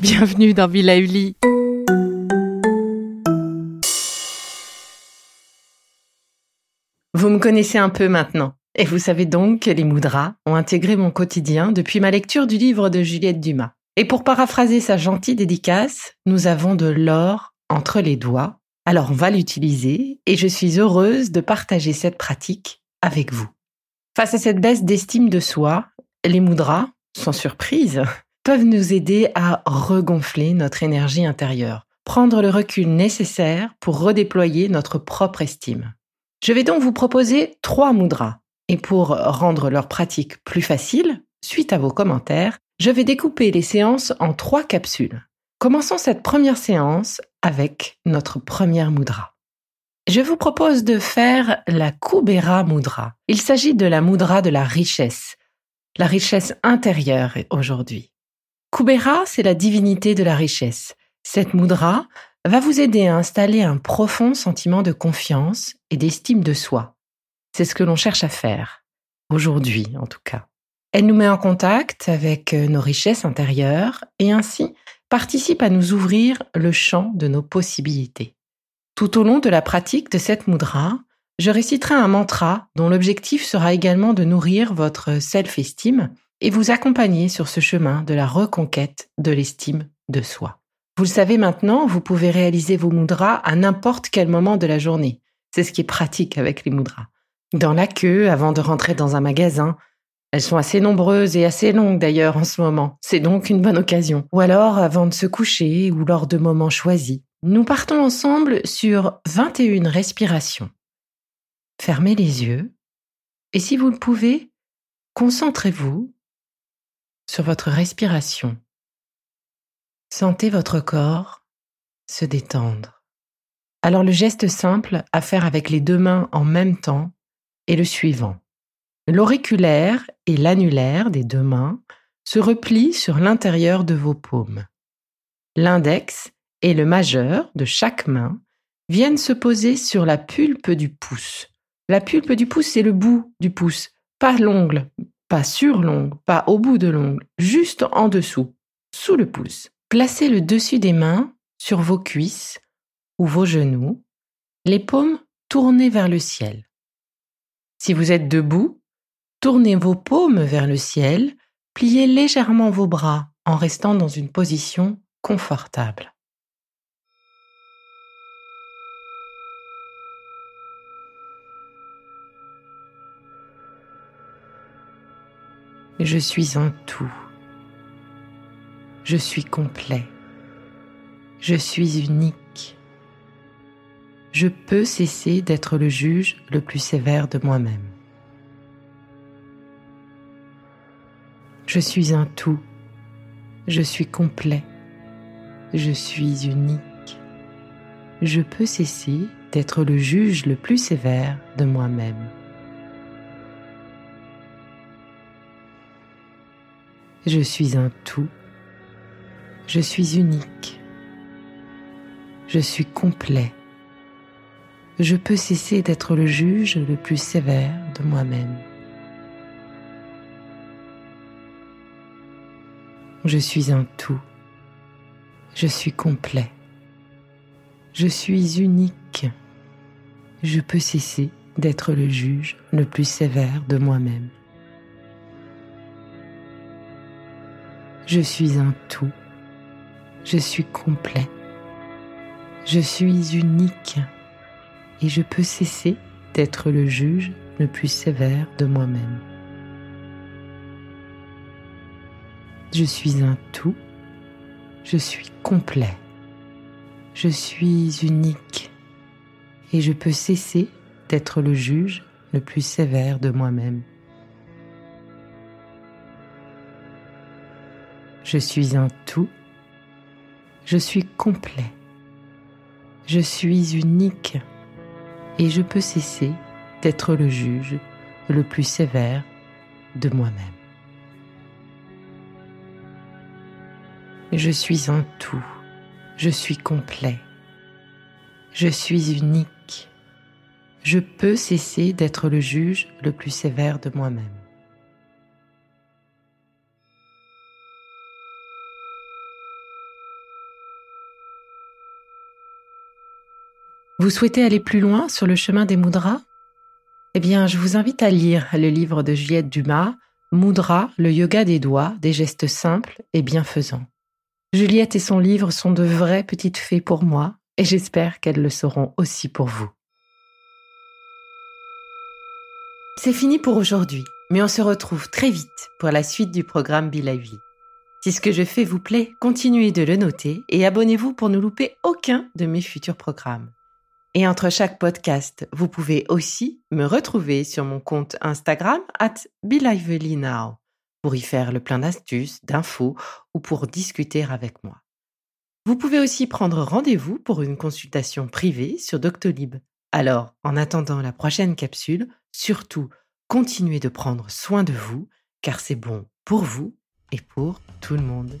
Bienvenue dans Villa Uli. Vous me connaissez un peu maintenant. Et vous savez donc que les moudras ont intégré mon quotidien depuis ma lecture du livre de Juliette Dumas. Et pour paraphraser sa gentille dédicace, nous avons de l'or entre les doigts. Alors on va l'utiliser et je suis heureuse de partager cette pratique avec vous. Face à cette baisse d'estime de soi, les moudras, sans surprise, peuvent nous aider à regonfler notre énergie intérieure, prendre le recul nécessaire pour redéployer notre propre estime. Je vais donc vous proposer trois mudras. Et pour rendre leur pratique plus facile, suite à vos commentaires, je vais découper les séances en trois capsules. Commençons cette première séance avec notre première mudra. Je vous propose de faire la Kubera Mudra. Il s'agit de la mudra de la richesse, la richesse intérieure aujourd'hui. Kubera, c'est la divinité de la richesse. Cette mudra va vous aider à installer un profond sentiment de confiance et d'estime de soi. C'est ce que l'on cherche à faire, aujourd'hui en tout cas. Elle nous met en contact avec euh, nos richesses intérieures et ainsi participe à nous ouvrir le champ de nos possibilités. Tout au long de la pratique de cette mudra, je réciterai un mantra dont l'objectif sera également de nourrir votre self-estime et vous accompagner sur ce chemin de la reconquête de l'estime de soi. Vous le savez maintenant, vous pouvez réaliser vos mudras à n'importe quel moment de la journée. C'est ce qui est pratique avec les mudras. Dans la queue, avant de rentrer dans un magasin, elles sont assez nombreuses et assez longues d'ailleurs en ce moment. C'est donc une bonne occasion. Ou alors avant de se coucher ou lors de moments choisis. Nous partons ensemble sur 21 respirations. Fermez les yeux et si vous le pouvez, concentrez-vous sur votre respiration. Sentez votre corps se détendre. Alors le geste simple à faire avec les deux mains en même temps est le suivant. L'auriculaire et l'annulaire des deux mains se replient sur l'intérieur de vos paumes. L'index et le majeur de chaque main viennent se poser sur la pulpe du pouce. La pulpe du pouce, c'est le bout du pouce, pas l'ongle, pas sur l'ongle, pas au bout de l'ongle, juste en dessous, sous le pouce. Placez le dessus des mains sur vos cuisses ou vos genoux, les paumes tournées vers le ciel. Si vous êtes debout, tournez vos paumes vers le ciel, pliez légèrement vos bras en restant dans une position confortable. Je suis un tout. Je suis complet. Je suis unique. Je peux cesser d'être le juge le plus sévère de moi-même. Je suis un tout. Je suis complet. Je suis unique. Je peux cesser d'être le juge le plus sévère de moi-même. Je suis un tout. Je suis unique. Je suis complet. Je peux cesser d'être le juge le plus sévère de moi-même. Je suis un tout. Je suis complet. Je suis unique. Je peux cesser d'être le juge le plus sévère de moi-même. Je suis un tout. Je suis complet. Je suis unique et je peux cesser d'être le juge le plus sévère de moi-même. Je suis un tout. Je suis complet. Je suis unique et je peux cesser d'être le juge le plus sévère de moi-même. Je suis un tout. Je suis complet. Je suis unique et je peux cesser d'être le juge le plus sévère de moi-même. Je suis un tout. Je suis complet. Je suis unique. Je peux cesser d'être le juge le plus sévère de moi-même. Vous souhaitez aller plus loin sur le chemin des mudras? Eh bien, je vous invite à lire le livre de Juliette Dumas, Mudra, le yoga des doigts, des gestes simples et bienfaisants. Juliette et son livre sont de vraies petites fées pour moi et j'espère qu'elles le seront aussi pour vous. C'est fini pour aujourd'hui, mais on se retrouve très vite pour la suite du programme Lively. Si ce que je fais vous plaît, continuez de le noter et abonnez-vous pour ne louper aucun de mes futurs programmes. Et entre chaque podcast, vous pouvez aussi me retrouver sur mon compte Instagram at BeLivelyNow pour y faire le plein d'astuces, d'infos ou pour discuter avec moi. Vous pouvez aussi prendre rendez-vous pour une consultation privée sur Doctolib. Alors, en attendant la prochaine capsule, surtout, continuez de prendre soin de vous, car c'est bon pour vous et pour tout le monde.